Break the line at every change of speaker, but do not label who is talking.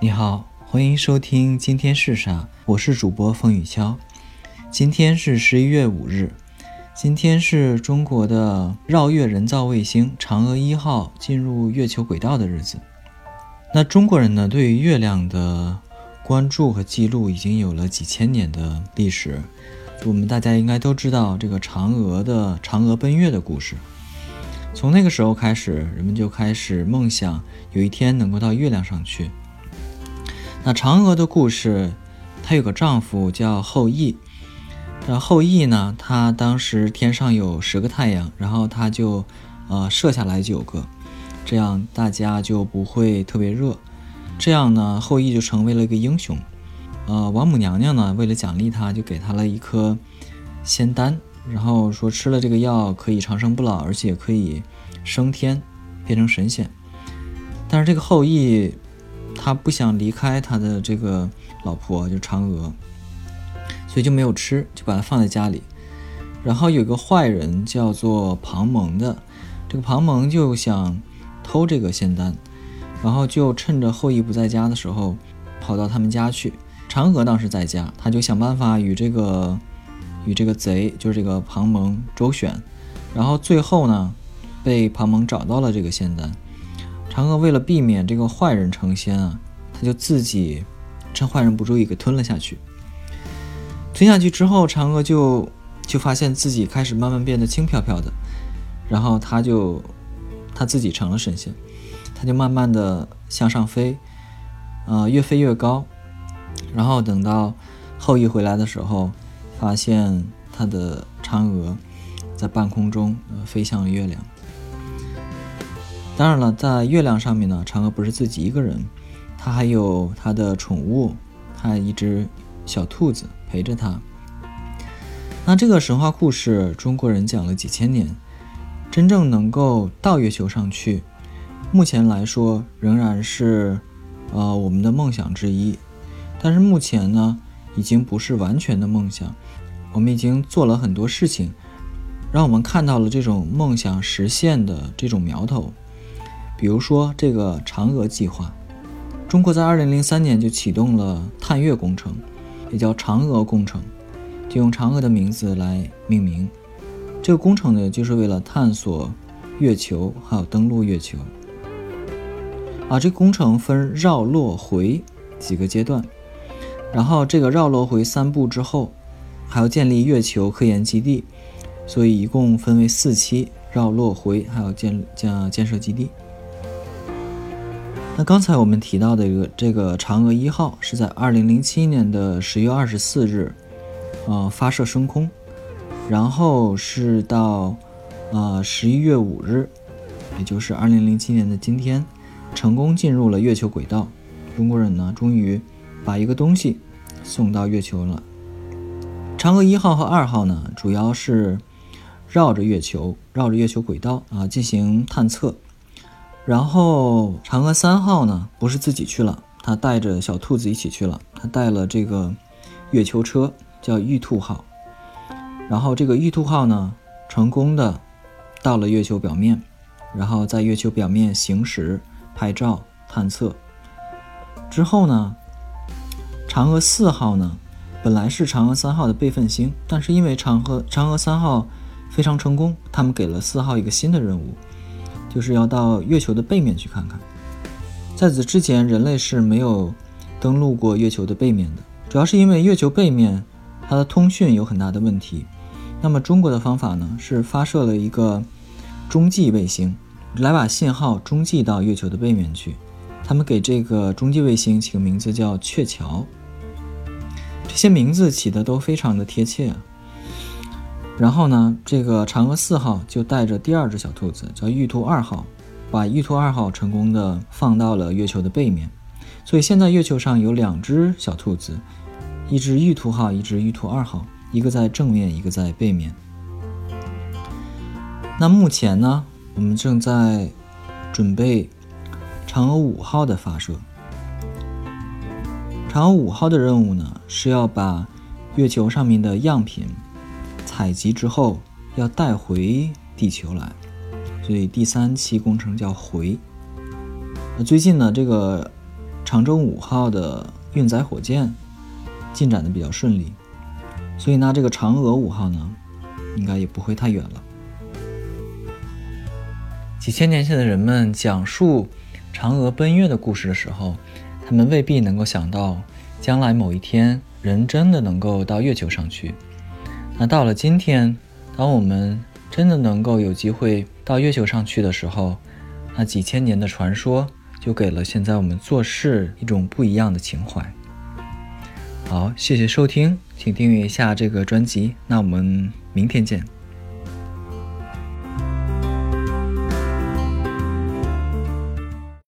你好，欢迎收听今天是啥？我是主播风雨潇。今天是十一月五日，今天是中国的绕月人造卫星嫦娥一号进入月球轨道的日子。那中国人呢，对于月亮的关注和记录已经有了几千年的历史。我们大家应该都知道这个嫦娥的嫦娥奔月的故事。从那个时候开始，人们就开始梦想有一天能够到月亮上去。那嫦娥的故事，她有个丈夫叫后羿。那后羿呢，他当时天上有十个太阳，然后他就，呃，射下来九个，这样大家就不会特别热。这样呢，后羿就成为了一个英雄。呃，王母娘娘呢，为了奖励他，就给他了一颗仙丹，然后说吃了这个药可以长生不老，而且可以升天，变成神仙。但是这个后羿。他不想离开他的这个老婆，就嫦娥，所以就没有吃，就把它放在家里。然后有一个坏人叫做庞蒙的，这个庞蒙就想偷这个仙丹，然后就趁着后羿不在家的时候，跑到他们家去。嫦娥当时在家，他就想办法与这个与这个贼，就是这个庞蒙周旋。然后最后呢，被庞蒙找到了这个仙丹。嫦娥为了避免这个坏人成仙啊，他就自己趁坏人不注意给吞了下去。吞下去之后，嫦娥就就发现自己开始慢慢变得轻飘飘的，然后他就他自己成了神仙，他就慢慢的向上飞，呃，越飞越高。然后等到后羿回来的时候，发现他的嫦娥在半空中飞向了月亮。当然了，在月亮上面呢，嫦娥不是自己一个人，她还有她的宠物，她一只小兔子陪着她。那这个神话故事，中国人讲了几千年，真正能够到月球上去，目前来说仍然是呃我们的梦想之一。但是目前呢，已经不是完全的梦想，我们已经做了很多事情，让我们看到了这种梦想实现的这种苗头。比如说这个嫦娥计划，中国在二零零三年就启动了探月工程，也叫嫦娥工程，就用嫦娥的名字来命名。这个工程呢，就是为了探索月球，还有登陆月球。啊，这个工程分绕、落、回几个阶段，然后这个绕、落、回三步之后，还要建立月球科研基地，所以一共分为四期：绕、落、回，还有建建建设基地。那刚才我们提到的一个这个嫦娥一号是在二零零七年的十月二十四日，呃发射升空，然后是到呃十一月五日，也就是二零零七年的今天，成功进入了月球轨道。中国人呢，终于把一个东西送到月球了。嫦娥一号和二号呢，主要是绕着月球，绕着月球轨道啊进行探测。然后嫦娥三号呢，不是自己去了，他带着小兔子一起去了。他带了这个月球车，叫玉兔号。然后这个玉兔号呢，成功的到了月球表面，然后在月球表面行驶、拍照、探测。之后呢，嫦娥四号呢，本来是嫦娥三号的备份星，但是因为嫦娥嫦娥三号非常成功，他们给了四号一个新的任务。就是要到月球的背面去看看。在此之前，人类是没有登陆过月球的背面的，主要是因为月球背面它的通讯有很大的问题。那么中国的方法呢，是发射了一个中继卫星，来把信号中继到月球的背面去。他们给这个中继卫星起个名字叫“鹊桥”，这些名字起的都非常的贴切啊。然后呢，这个嫦娥四号就带着第二只小兔子，叫玉兔二号，把玉兔二号成功的放到了月球的背面。所以现在月球上有两只小兔子，一只玉兔号，一只玉兔二号，一个在正面，一个在背面。那目前呢，我们正在准备嫦娥五号的发射。嫦娥五号的任务呢，是要把月球上面的样品。采集之后要带回地球来，所以第三期工程叫回。那最近呢，这个长征五号的运载火箭进展的比较顺利，所以呢，这个嫦娥五号呢，应该也不会太远了。几千年前的人们讲述嫦娥奔月的故事的时候，他们未必能够想到，将来某一天人真的能够到月球上去。那到了今天，当我们真的能够有机会到月球上去的时候，那几千年的传说就给了现在我们做事一种不一样的情怀。好，谢谢收听，请订阅一下这个专辑。那我们明天见。